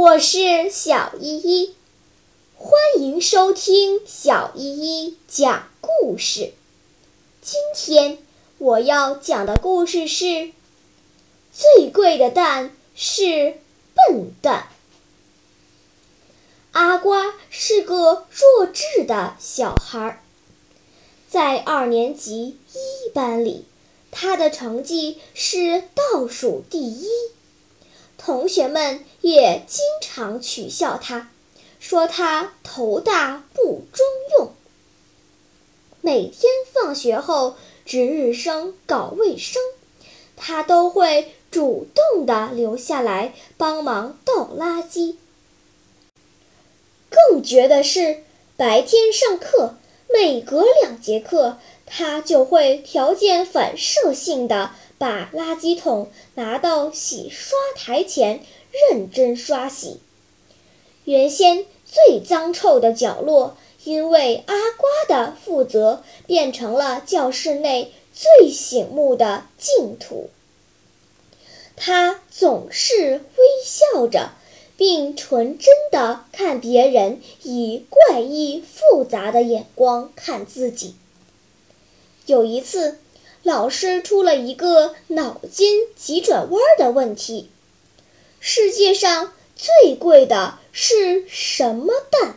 我是小依依，欢迎收听小依依讲故事。今天我要讲的故事是：最贵的蛋是笨蛋。阿瓜是个弱智的小孩，在二年级一班里，他的成绩是倒数第一。同学们也经常取笑他，说他头大不中用。每天放学后，值日生搞卫生，他都会主动的留下来帮忙倒垃圾。更绝的是，白天上课，每隔两节课，他就会条件反射性的。把垃圾桶拿到洗刷台前，认真刷洗。原先最脏臭的角落，因为阿瓜的负责，变成了教室内最醒目的净土。他总是微笑着，并纯真的看别人，以怪异复杂的眼光看自己。有一次。老师出了一个脑筋急转弯的问题：世界上最贵的是什么蛋？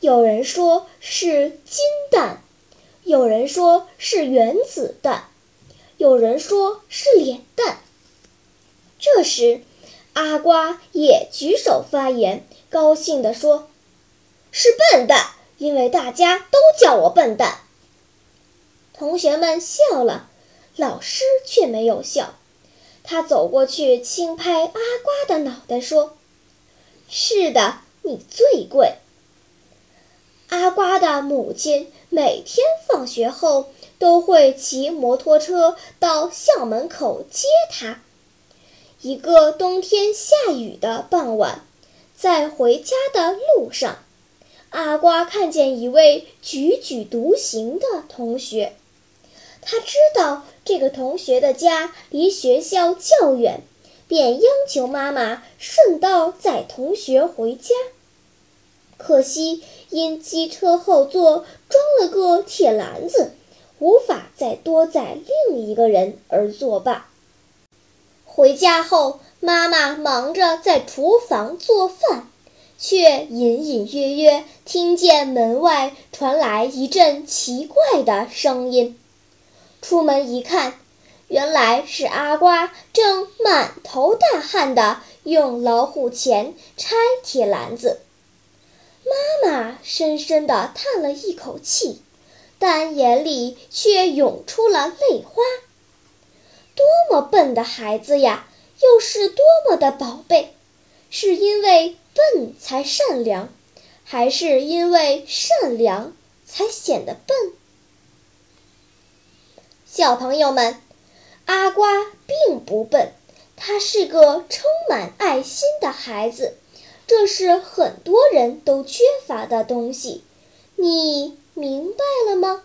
有人说是金蛋，有人说是原子弹，有人说是脸蛋。这时，阿瓜也举手发言，高兴地说：“是笨蛋，因为大家都叫我笨蛋。”同学们笑了，老师却没有笑。他走过去，轻拍阿瓜的脑袋，说：“是的，你最贵。”阿瓜的母亲每天放学后都会骑摩托车到校门口接他。一个冬天下雨的傍晚，在回家的路上，阿瓜看见一位踽踽独行的同学。他知道这个同学的家离学校较远，便央求妈妈顺道载同学回家。可惜因机车后座装了个铁篮子，无法再多载另一个人而作罢。回家后，妈妈忙着在厨房做饭，却隐隐约约听见门外传来一阵奇怪的声音。出门一看，原来是阿瓜正满头大汗的用老虎钳拆铁篮子。妈妈深深的叹了一口气，但眼里却涌出了泪花。多么笨的孩子呀！又是多么的宝贝！是因为笨才善良，还是因为善良才显得笨？小朋友们，阿瓜并不笨，他是个充满爱心的孩子，这是很多人都缺乏的东西。你明白了吗？